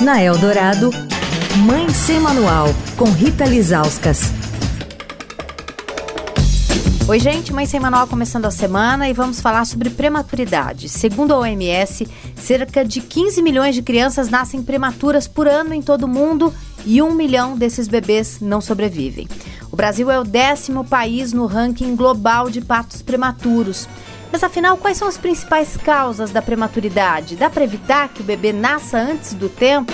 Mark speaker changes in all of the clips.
Speaker 1: Na Eldorado, Mãe Sem Manual, com Rita Lizauskas.
Speaker 2: Oi, gente, Mãe Sem Manual começando a semana e vamos falar sobre prematuridade. Segundo a OMS, cerca de 15 milhões de crianças nascem prematuras por ano em todo o mundo e um milhão desses bebês não sobrevivem. O Brasil é o décimo país no ranking global de partos prematuros. Mas afinal, quais são as principais causas da prematuridade? Dá para evitar que o bebê nasça antes do tempo?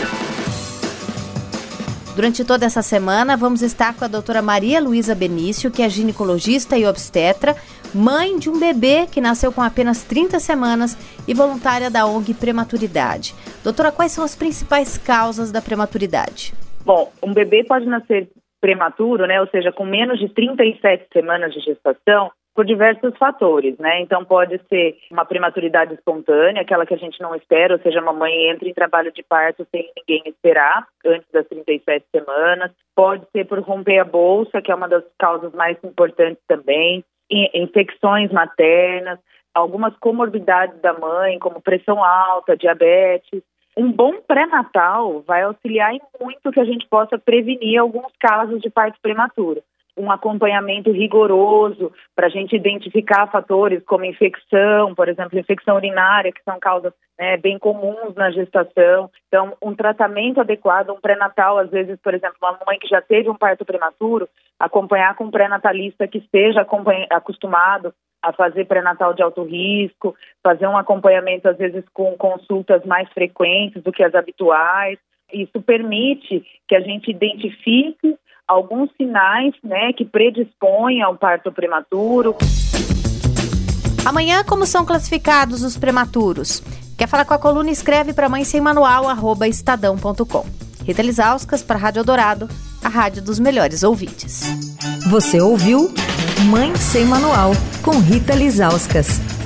Speaker 2: Durante toda essa semana, vamos estar com a doutora Maria Luísa Benício, que é ginecologista e obstetra, mãe de um bebê que nasceu com apenas 30 semanas e voluntária da ONG Prematuridade. Doutora, quais são as principais causas da prematuridade?
Speaker 3: Bom, um bebê pode nascer prematuro, né, ou seja, com menos de 37 semanas de gestação, por diversos fatores, né? Então pode ser uma prematuridade espontânea, aquela que a gente não espera, ou seja, a mamãe entra em trabalho de parto sem ninguém esperar, antes das 37 semanas. Pode ser por romper a bolsa, que é uma das causas mais importantes também. Infecções maternas, algumas comorbidades da mãe, como pressão alta, diabetes. Um bom pré-natal vai auxiliar em muito que a gente possa prevenir alguns casos de parto prematuro um acompanhamento rigoroso para a gente identificar fatores como infecção, por exemplo, infecção urinária, que são causas né, bem comuns na gestação. Então, um tratamento adequado, um pré-natal, às vezes, por exemplo, uma mãe que já teve um parto prematuro, acompanhar com um pré-natalista que esteja acostumado a fazer pré-natal de alto risco, fazer um acompanhamento, às vezes, com consultas mais frequentes do que as habituais. Isso permite que a gente identifique alguns sinais né, que predispõem ao parto prematuro.
Speaker 2: Amanhã, como são classificados os prematuros? Quer falar com a coluna? Escreve para mãe sem manual, arroba estadão.com. Rita Lisauskas para a Rádio Dourado, a rádio dos melhores ouvintes.
Speaker 1: Você ouviu Mãe Sem Manual, com Rita Lisauskas.